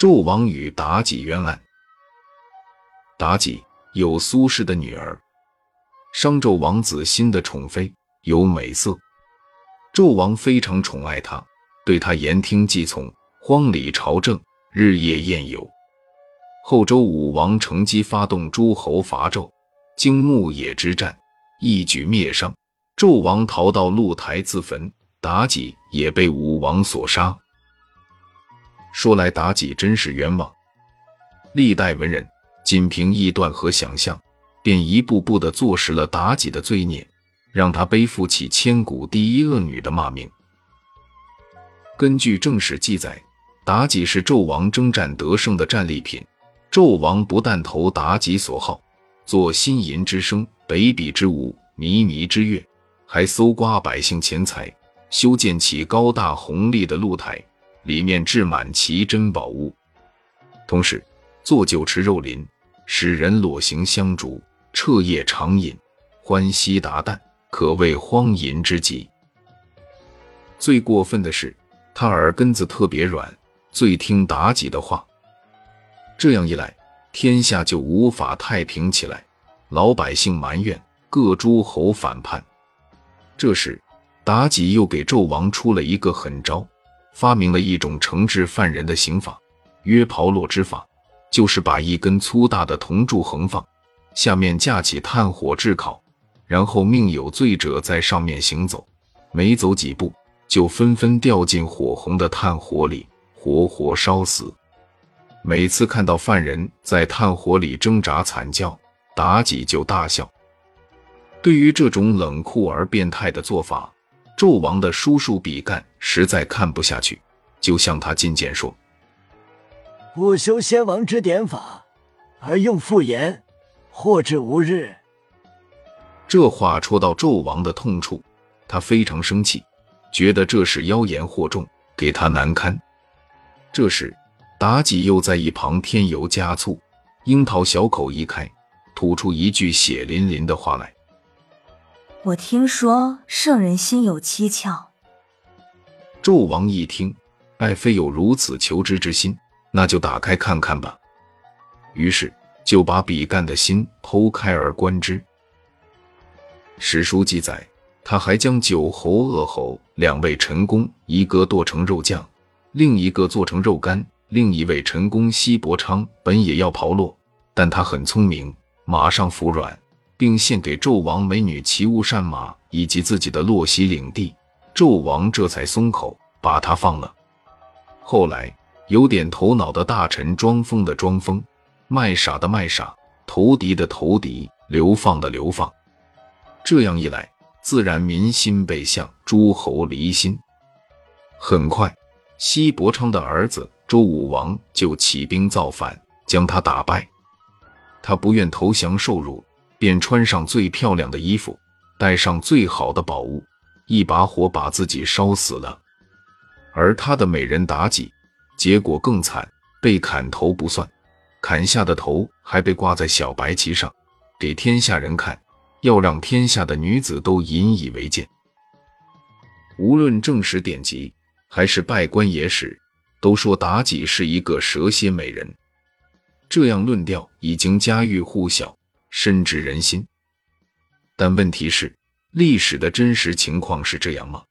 纣王与妲己冤案。妲己有苏氏的女儿，商纣王子欣的宠妃，有美色。纣王非常宠爱她，对她言听计从，荒礼朝政，日夜宴游。后周武王乘机发动诸侯伐纣，经牧野之战，一举灭商。纣王逃到露台自焚，妲己也被武王所杀。说来妲己真是冤枉，历代文人仅凭臆断和想象，便一步步地坐实了妲己的罪孽，让她背负起千古第一恶女的骂名。根据正史记载，妲己是纣王征战得胜的战利品。纣王不但投妲己所好，做新吟之声、北比之舞、靡靡之乐，还搜刮百姓钱财，修建起高大宏丽的露台。里面置满奇珍宝物，同时做酒池肉林，使人裸形香烛，彻夜长饮，欢喜达旦，可谓荒淫之极。最过分的是，他耳根子特别软，最听妲己的话。这样一来，天下就无法太平起来，老百姓埋怨，各诸侯反叛。这时，妲己又给纣王出了一个狠招。发明了一种惩治犯人的刑法——约炮落之法，就是把一根粗大的铜柱横放，下面架起炭火炙烤，然后命有罪者在上面行走，没走几步就纷纷掉进火红的炭火里，活活烧死。每次看到犯人在炭火里挣扎惨叫，妲己就大笑。对于这种冷酷而变态的做法，纣王的叔叔比干实在看不下去，就向他进谏说：“不修先王之典法，而用复言，祸至无日。”这话戳到纣王的痛处，他非常生气，觉得这是妖言惑众，给他难堪。这时，妲己又在一旁添油加醋，樱桃小口一开，吐出一句血淋淋的话来。我听说圣人心有蹊跷。纣王一听，爱妃有如此求知之心，那就打开看看吧。于是就把比干的心剖开而观之。史书记载，他还将九侯、鄂侯两位臣工，一个剁成肉酱，另一个做成肉干。另一位臣工西伯昌本也要炮落，但他很聪明，马上服软。并献给纣王美女骑物善马以及自己的洛西领地，纣王这才松口，把他放了。后来有点头脑的大臣装疯的装疯，卖傻的卖傻，投敌的投敌，流放的流放。这样一来，自然民心背向，诸侯离心。很快，西伯昌的儿子周武王就起兵造反，将他打败。他不愿投降受辱。便穿上最漂亮的衣服，带上最好的宝物，一把火把自己烧死了。而他的美人妲己，结果更惨，被砍头不算，砍下的头还被挂在小白旗上，给天下人看，要让天下的女子都引以为戒。无论正史典籍还是拜官野史，都说妲己是一个蛇蝎美人，这样论调已经家喻户晓。深知人心，但问题是，历史的真实情况是这样吗？